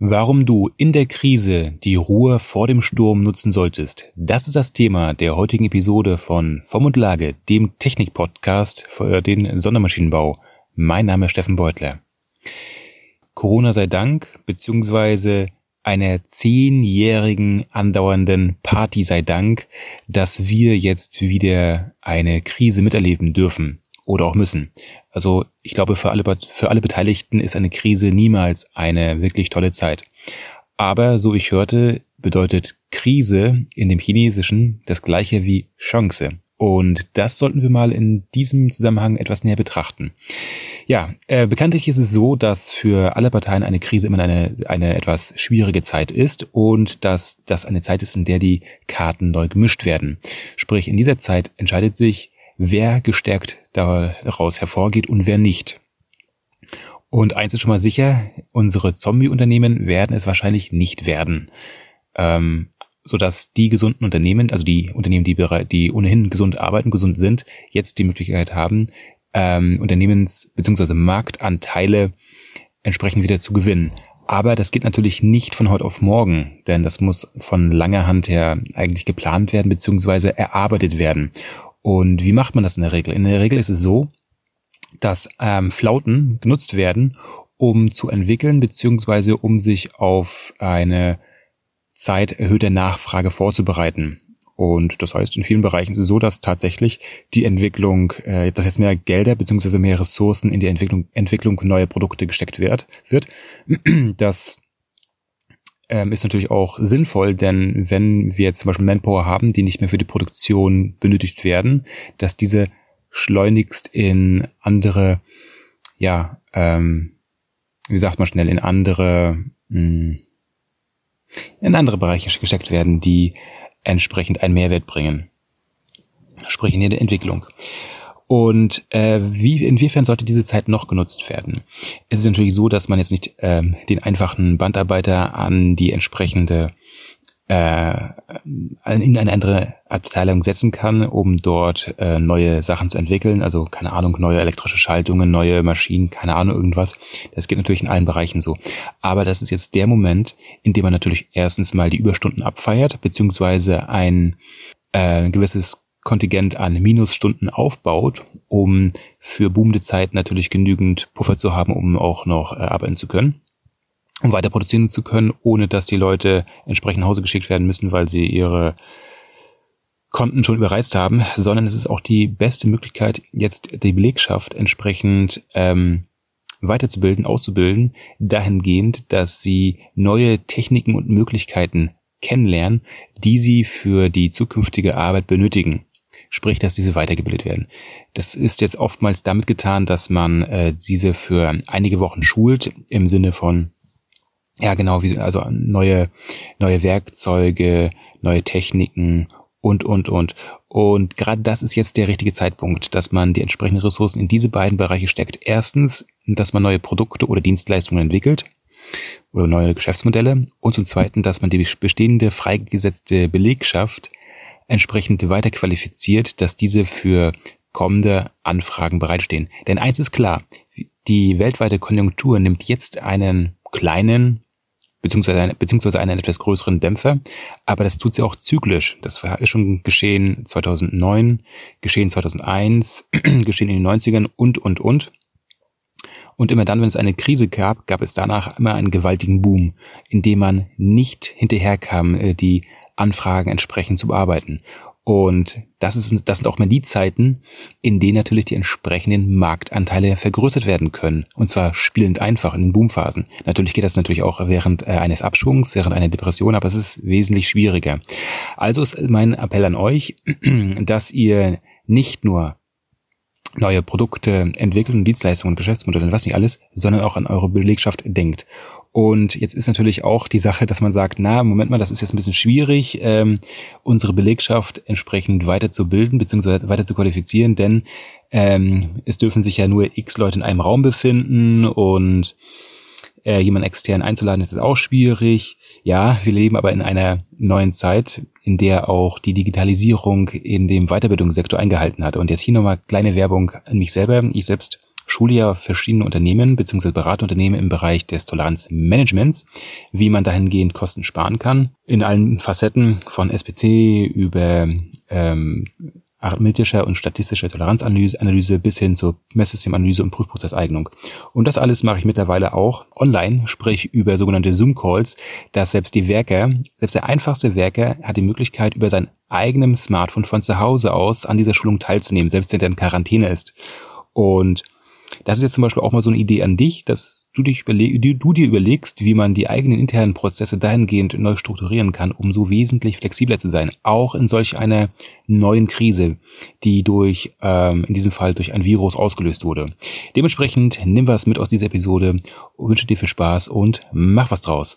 Warum du in der Krise die Ruhe vor dem Sturm nutzen solltest, das ist das Thema der heutigen Episode von Vom und Lage, dem Technik-Podcast für den Sondermaschinenbau. Mein Name ist Steffen Beutler. Corona sei Dank, beziehungsweise einer zehnjährigen andauernden Party sei Dank, dass wir jetzt wieder eine Krise miterleben dürfen oder auch müssen. Also ich glaube, für alle, für alle Beteiligten ist eine Krise niemals eine wirklich tolle Zeit. Aber so wie ich hörte, bedeutet Krise in dem Chinesischen das gleiche wie Chance. Und das sollten wir mal in diesem Zusammenhang etwas näher betrachten. Ja, äh, bekanntlich ist es so, dass für alle Parteien eine Krise immer eine, eine etwas schwierige Zeit ist und dass das eine Zeit ist, in der die Karten neu gemischt werden. Sprich, in dieser Zeit entscheidet sich, wer gestärkt daraus hervorgeht und wer nicht. Und eins ist schon mal sicher, unsere Zombie-Unternehmen werden es wahrscheinlich nicht werden. Ähm, sodass die gesunden Unternehmen, also die Unternehmen, die, die ohnehin gesund arbeiten, gesund sind, jetzt die Möglichkeit haben, ähm, Unternehmens- bzw. Marktanteile entsprechend wieder zu gewinnen. Aber das geht natürlich nicht von heute auf morgen, denn das muss von langer Hand her eigentlich geplant werden bzw. erarbeitet werden. Und wie macht man das in der Regel? In der Regel ist es so, dass ähm, Flauten genutzt werden, um zu entwickeln beziehungsweise um sich auf eine Zeit erhöhter Nachfrage vorzubereiten. Und das heißt, in vielen Bereichen ist es so, dass tatsächlich die Entwicklung, äh, dass jetzt mehr Gelder beziehungsweise mehr Ressourcen in die Entwicklung, Entwicklung neuer Produkte gesteckt wird. wird. Das ähm, ist natürlich auch sinnvoll, denn wenn wir zum Beispiel Manpower haben, die nicht mehr für die Produktion benötigt werden, dass diese schleunigst in andere, ja, ähm, wie sagt man schnell, in andere, mh, hm, in andere Bereiche gesteckt werden, die entsprechend einen Mehrwert bringen. Sprich in der Entwicklung. Und äh, wie, inwiefern sollte diese Zeit noch genutzt werden? Es ist natürlich so, dass man jetzt nicht ähm, den einfachen Bandarbeiter an die entsprechende äh, in eine andere Abteilung setzen kann, um dort äh, neue Sachen zu entwickeln. Also keine Ahnung, neue elektrische Schaltungen, neue Maschinen, keine Ahnung, irgendwas. Das geht natürlich in allen Bereichen so. Aber das ist jetzt der Moment, in dem man natürlich erstens mal die Überstunden abfeiert, beziehungsweise ein äh, gewisses Kontingent an Minusstunden aufbaut, um für boomende Zeit natürlich genügend Puffer zu haben, um auch noch äh, arbeiten zu können, um weiter produzieren zu können, ohne dass die Leute entsprechend nach Hause geschickt werden müssen, weil sie ihre Konten schon überreizt haben, sondern es ist auch die beste Möglichkeit, jetzt die Belegschaft entsprechend ähm, weiterzubilden, auszubilden, dahingehend, dass sie neue Techniken und Möglichkeiten kennenlernen, die sie für die zukünftige Arbeit benötigen sprich, dass diese weitergebildet werden. Das ist jetzt oftmals damit getan, dass man äh, diese für einige Wochen schult im Sinne von ja genau wie also neue neue Werkzeuge, neue Techniken und und und und gerade das ist jetzt der richtige Zeitpunkt, dass man die entsprechenden Ressourcen in diese beiden Bereiche steckt. Erstens, dass man neue Produkte oder Dienstleistungen entwickelt oder neue Geschäftsmodelle und zum zweiten, dass man die bestehende freigesetzte Belegschaft entsprechend weiter qualifiziert, dass diese für kommende Anfragen bereitstehen. Denn eins ist klar, die weltweite Konjunktur nimmt jetzt einen kleinen beziehungsweise, einen, beziehungsweise einen etwas größeren Dämpfer, aber das tut sie auch zyklisch. Das ist schon geschehen 2009, geschehen 2001, geschehen in den 90ern und, und, und. Und immer dann, wenn es eine Krise gab, gab es danach immer einen gewaltigen Boom, in dem man nicht hinterherkam, äh, die Anfragen entsprechend zu bearbeiten. Und das, ist, das sind auch mal die Zeiten, in denen natürlich die entsprechenden Marktanteile vergrößert werden können. Und zwar spielend einfach in den Boomphasen. Natürlich geht das natürlich auch während äh, eines Abschwungs, während einer Depression, aber es ist wesentlich schwieriger. Also ist mein Appell an euch, dass ihr nicht nur neue Produkte entwickeln, Dienstleistungen, Geschäftsmodelle und was nicht alles, sondern auch an eure Belegschaft denkt. Und jetzt ist natürlich auch die Sache, dass man sagt, na, Moment mal, das ist jetzt ein bisschen schwierig, ähm, unsere Belegschaft entsprechend weiterzubilden bzw. weiter zu qualifizieren, denn ähm, es dürfen sich ja nur x Leute in einem Raum befinden und äh, jemand extern einzuladen, ist auch schwierig. Ja, wir leben aber in einer neuen Zeit, in der auch die Digitalisierung in dem Weiterbildungssektor eingehalten hat. Und jetzt hier nochmal kleine Werbung an mich selber. Ich selbst schule ja verschiedene Unternehmen bzw. Beraterunternehmen im Bereich des Toleranzmanagements, wie man dahingehend Kosten sparen kann. In allen Facetten von SPC über ähm, arithmetischer und statistischer Toleranzanalyse bis hin zur Messsystemanalyse und Prüfprozesseignung. Und das alles mache ich mittlerweile auch online, sprich über sogenannte Zoom-Calls, dass selbst die Werker, selbst der einfachste Werker hat die Möglichkeit, über sein eigenem Smartphone von zu Hause aus an dieser Schulung teilzunehmen, selbst wenn er in Quarantäne ist. Und das ist jetzt zum Beispiel auch mal so eine Idee an dich, dass du, dich überleg, du, dir überlegst, wie man die eigenen internen Prozesse dahingehend neu strukturieren kann, um so wesentlich flexibler zu sein, auch in solch einer neuen Krise, die durch, ähm, in diesem Fall durch ein Virus ausgelöst wurde. Dementsprechend nimm was mit aus dieser Episode, wünsche dir viel Spaß und mach was draus.